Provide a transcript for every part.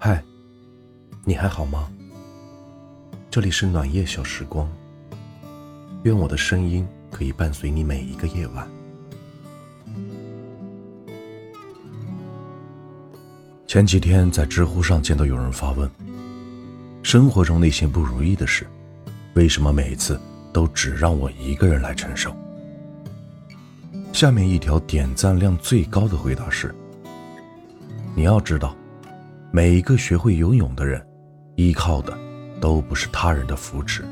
嗨，你还好吗？这里是暖夜小时光，愿我的声音可以伴随你每一个夜晚。前几天在知乎上见到有人发问：生活中那些不如意的事，为什么每次都只让我一个人来承受？下面一条点赞量最高的回答是：你要知道，每一个学会游泳的人，依靠的都不是他人的扶持。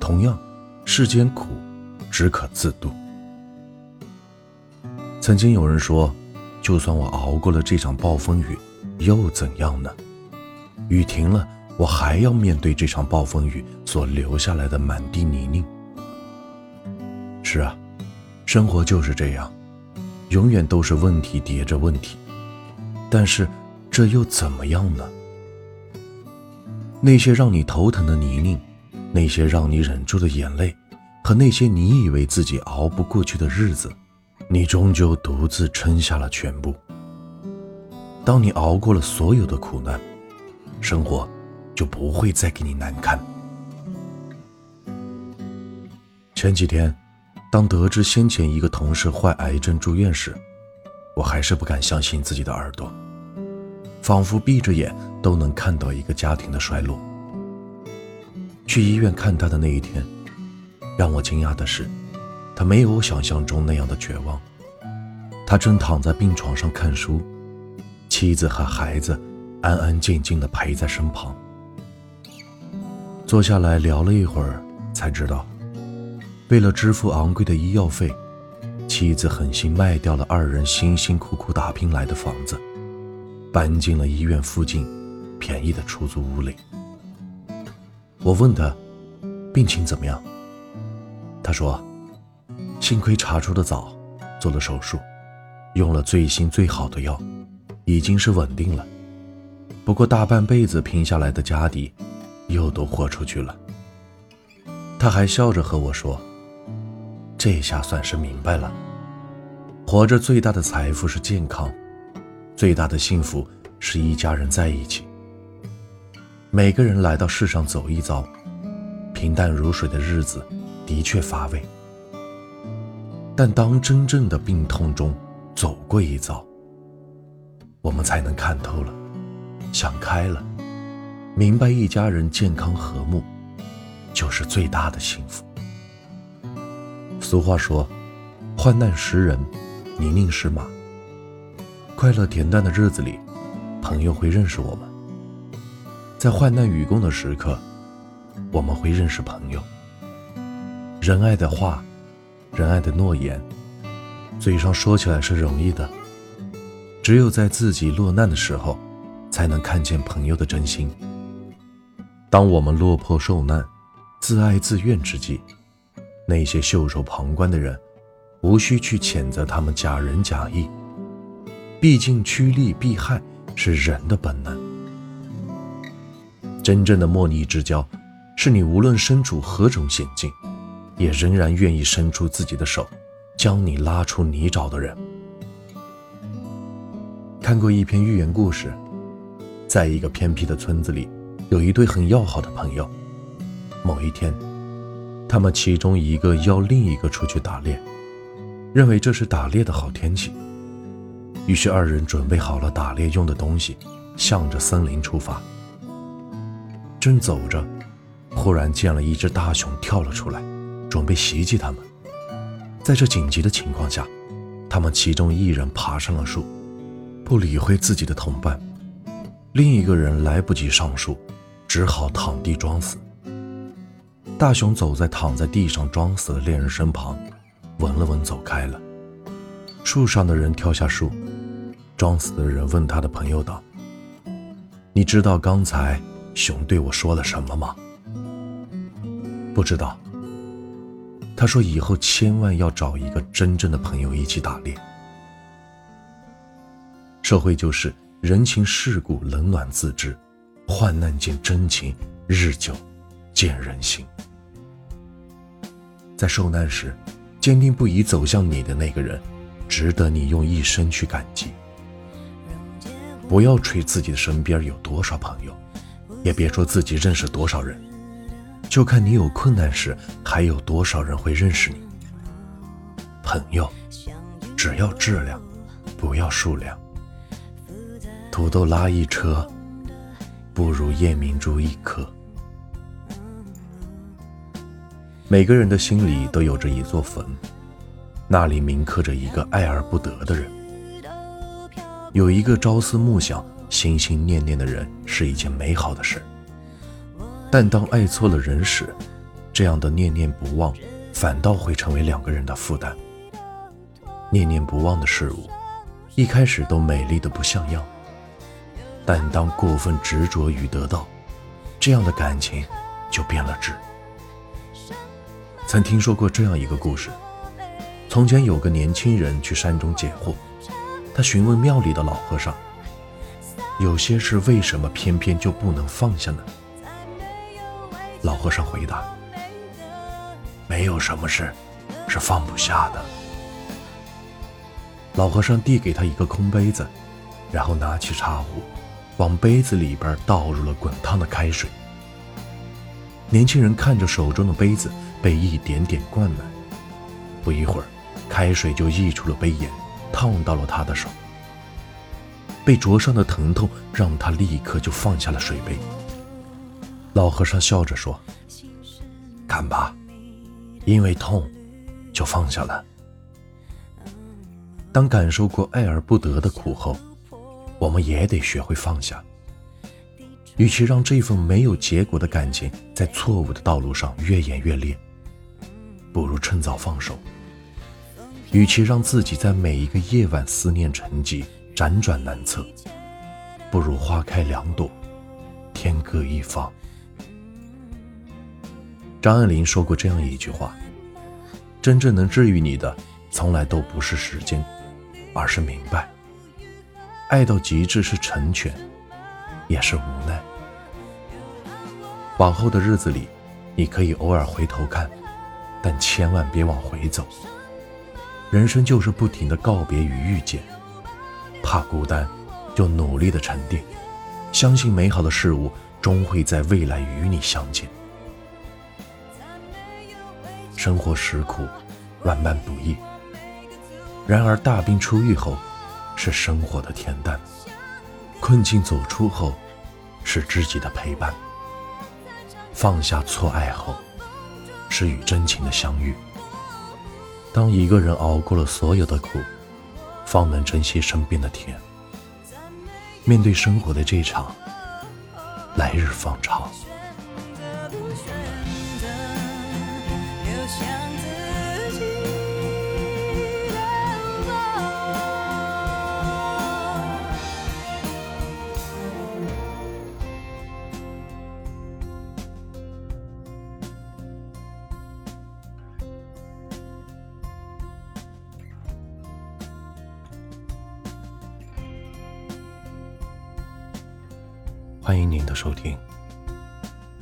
同样，世间苦，只可自度。曾经有人说。就算我熬过了这场暴风雨，又怎样呢？雨停了，我还要面对这场暴风雨所留下来的满地泥泞。是啊，生活就是这样，永远都是问题叠着问题。但是，这又怎么样呢？那些让你头疼的泥泞，那些让你忍住的眼泪，和那些你以为自己熬不过去的日子。你终究独自撑下了全部。当你熬过了所有的苦难，生活就不会再给你难堪。前几天，当得知先前一个同事患癌症住院时，我还是不敢相信自己的耳朵，仿佛闭着眼都能看到一个家庭的衰落。去医院看他的那一天，让我惊讶的是。他没有我想象中那样的绝望，他正躺在病床上看书，妻子和孩子安安静静地陪在身旁。坐下来聊了一会儿，才知道，为了支付昂贵的医药费，妻子狠心卖掉了二人辛辛苦苦打拼来的房子，搬进了医院附近便宜的出租屋里。我问他，病情怎么样？他说。幸亏查出的早，做了手术，用了最新最好的药，已经是稳定了。不过大半辈子拼下来的家底，又都豁出去了。他还笑着和我说：“这下算是明白了，活着最大的财富是健康，最大的幸福是一家人在一起。每个人来到世上走一遭，平淡如水的日子的确乏味。”但当真正的病痛中走过一遭，我们才能看透了，想开了，明白一家人健康和睦，就是最大的幸福。俗话说：“患难识人，泥泞识马。”快乐恬淡的日子里，朋友会认识我们；在患难与共的时刻，我们会认识朋友。仁爱的话。仁爱的诺言，嘴上说起来是容易的，只有在自己落难的时候，才能看见朋友的真心。当我们落魄受难、自哀自怨之际，那些袖手旁观的人，无需去谴责他们假仁假义。毕竟趋利避害是人的本能。真正的莫逆之交，是你无论身处何种险境。也仍然愿意伸出自己的手，将你拉出泥沼的人。看过一篇寓言故事，在一个偏僻的村子里，有一对很要好的朋友。某一天，他们其中一个邀另一个出去打猎，认为这是打猎的好天气。于是二人准备好了打猎用的东西，向着森林出发。正走着，忽然见了一只大熊跳了出来。准备袭击他们。在这紧急的情况下，他们其中一人爬上了树，不理会自己的同伴；另一个人来不及上树，只好躺地装死。大熊走在躺在地上装死的猎人身旁，闻了闻，走开了。树上的人跳下树，装死的人问他的朋友道：“你知道刚才熊对我说了什么吗？”“不知道。”他说：“以后千万要找一个真正的朋友一起打猎。社会就是人情世故冷暖自知，患难见真情，日久见人心。在受难时，坚定不移走向你的那个人，值得你用一生去感激。不要吹自己身边有多少朋友，也别说自己认识多少人，就看你有困难时还有多少人会认识你。朋友，只要质量，不要数量。土豆拉一车，不如夜明珠一颗。每个人的心里都有着一座坟，那里铭刻着一个爱而不得的人。有一个朝思暮想、心心念念的人是一件美好的事，但当爱错了人时，这样的念念不忘反倒会成为两个人的负担。念念不忘的事物，一开始都美丽的不像样，但当过分执着于得到，这样的感情就变了质。曾听说过这样一个故事：从前有个年轻人去山中解惑，他询问庙里的老和尚，有些事为什么偏偏就不能放下呢？老和尚回答：“没有什么事是放不下的。”老和尚递给他一个空杯子，然后拿起茶壶，往杯子里边倒入了滚烫的开水。年轻人看着手中的杯子。被一点点灌满，不一会儿，开水就溢出了杯沿，烫到了他的手。被灼伤的疼痛让他立刻就放下了水杯。老和尚笑着说：“看吧，因为痛，就放下了。当感受过爱而不得的苦后，我们也得学会放下。与其让这份没有结果的感情在错误的道路上越演越烈。”不如趁早放手。与其让自己在每一个夜晚思念沉寂、辗转难测，不如花开两朵，天各一方。张爱玲说过这样一句话：“真正能治愈你的，从来都不是时间，而是明白。爱到极致是成全，也是无奈。往后的日子里，你可以偶尔回头看。”但千万别往回走。人生就是不停的告别与遇见，怕孤单，就努力的沉淀，相信美好的事物终会在未来与你相见。生活实苦，万般不易。然而大病初愈后，是生活的恬淡；困境走出后，是知己的陪伴。放下错爱后。是与真情的相遇。当一个人熬过了所有的苦，方能珍惜身边的甜。面对生活的这场来日方长。欢迎您的收听，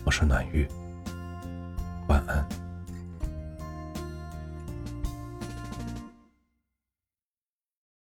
我是暖玉，